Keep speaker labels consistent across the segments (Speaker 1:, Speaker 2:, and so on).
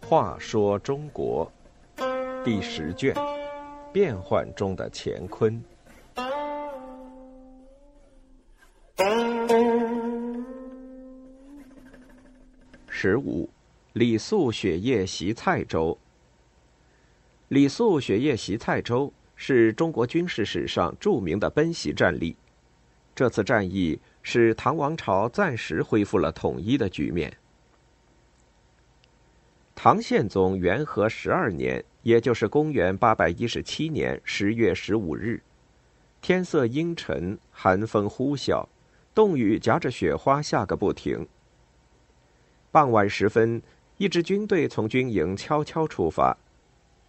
Speaker 1: 话说中国第十卷：变幻中的乾坤。十五，李肃雪夜袭蔡州。李肃雪夜袭蔡州是中国军事史上著名的奔袭战例。这次战役使唐王朝暂时恢复了统一的局面。唐宪宗元和十二年，也就是公元八百一十七年十月十五日，天色阴沉，寒风呼啸，冻雨夹着雪花下个不停。傍晚时分，一支军队从军营悄悄出发，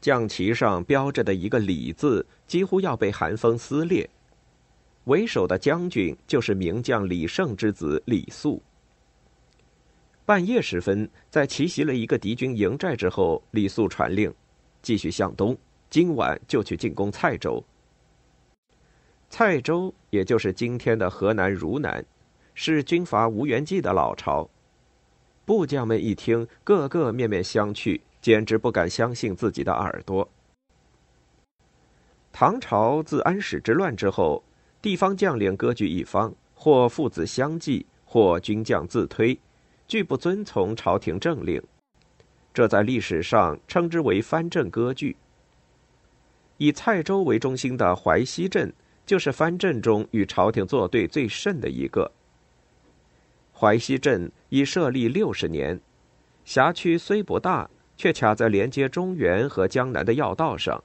Speaker 1: 将旗上标着的一个“李”字几乎要被寒风撕裂。为首的将军就是名将李胜之子李肃。半夜时分，在奇袭了一个敌军营寨之后，李肃传令，继续向东，今晚就去进攻蔡州。蔡州也就是今天的河南汝南，是军阀吴元济的老巢。部将们一听，个个面面相觑，简直不敢相信自己的耳朵。唐朝自安史之乱之后，地方将领割据一方，或父子相继，或军将自推。拒不遵从朝廷政令，这在历史上称之为藩镇割据。以蔡州为中心的淮西镇，就是藩镇中与朝廷作对最甚的一个。淮西镇已设立六十年，辖区虽不大，却卡在连接中原和江南的要道上。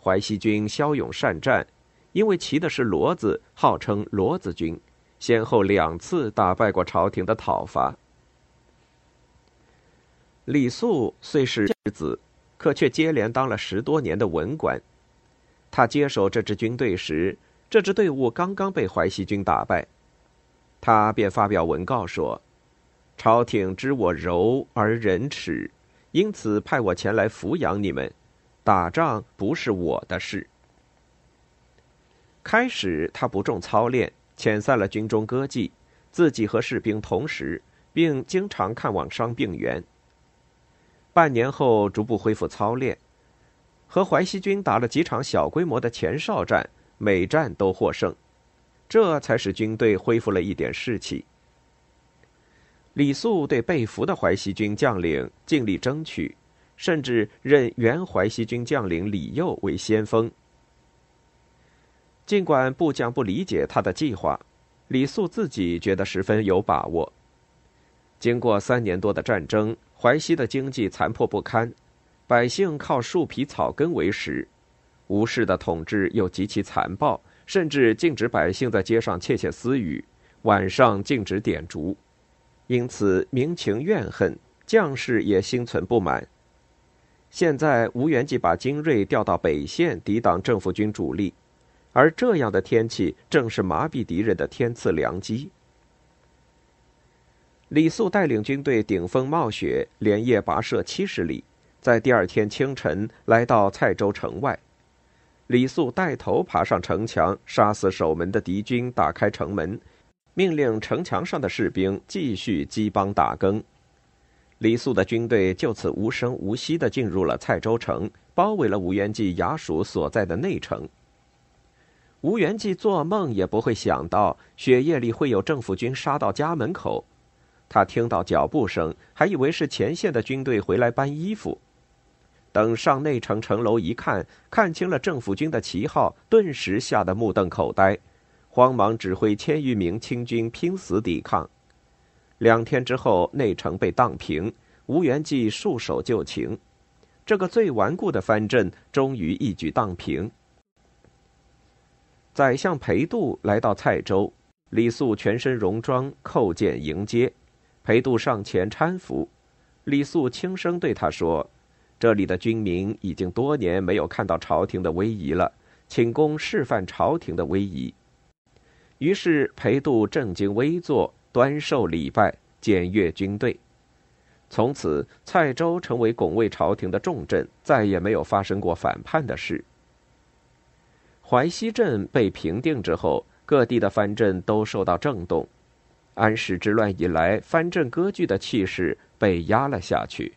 Speaker 1: 淮西军骁勇善战，因为骑的是骡子，号称骡子军，先后两次打败过朝廷的讨伐。李肃虽是儿子，可却接连当了十多年的文官。他接手这支军队时，这支队伍刚刚被淮西军打败，他便发表文告说：“朝廷知我柔而仁耻，因此派我前来抚养你们。打仗不是我的事。”开始他不重操练，遣散了军中歌妓，自己和士兵同时，并经常看望伤病员。半年后，逐步恢复操练，和淮西军打了几场小规模的前哨战，每战都获胜，这才使军队恢复了一点士气。李肃对被俘的淮西军将领尽力争取，甚至任原淮西军将领李佑为先锋。尽管部将不理解他的计划，李肃自己觉得十分有把握。经过三年多的战争。淮西的经济残破不堪，百姓靠树皮草根为食，吴氏的统治又极其残暴，甚至禁止百姓在街上窃窃私语，晚上禁止点烛，因此民情怨恨，将士也心存不满。现在吴元济把精锐调到北线抵挡政府军主力，而这样的天气正是麻痹敌人的天赐良机。李肃带领军队顶风冒雪，连夜跋涉七十里，在第二天清晨来到蔡州城外。李肃带头爬上城墙，杀死守门的敌军，打开城门，命令城墙上的士兵继续击帮打更。李肃的军队就此无声无息地进入了蔡州城，包围了吴元济衙署所在的内城。吴元济做梦也不会想到，雪夜里会有政府军杀到家门口。他听到脚步声，还以为是前线的军队回来搬衣服。等上内城城楼一看，看清了政府军的旗号，顿时吓得目瞪口呆，慌忙指挥千余名清军拼死抵抗。两天之后，内城被荡平，吴元济束手就擒，这个最顽固的藩镇终于一举荡平。宰相裴度来到蔡州，李肃全身戎装，叩见迎接。裴度上前搀扶，李肃轻声对他说：“这里的军民已经多年没有看到朝廷的威仪了，请公示范朝廷的威仪。”于是裴度正襟危坐，端受礼拜，检阅军队。从此，蔡州成为拱卫朝廷的重镇，再也没有发生过反叛的事。淮西镇被平定之后，各地的藩镇都受到震动。安史之乱以来，藩镇割据的气势被压了下去。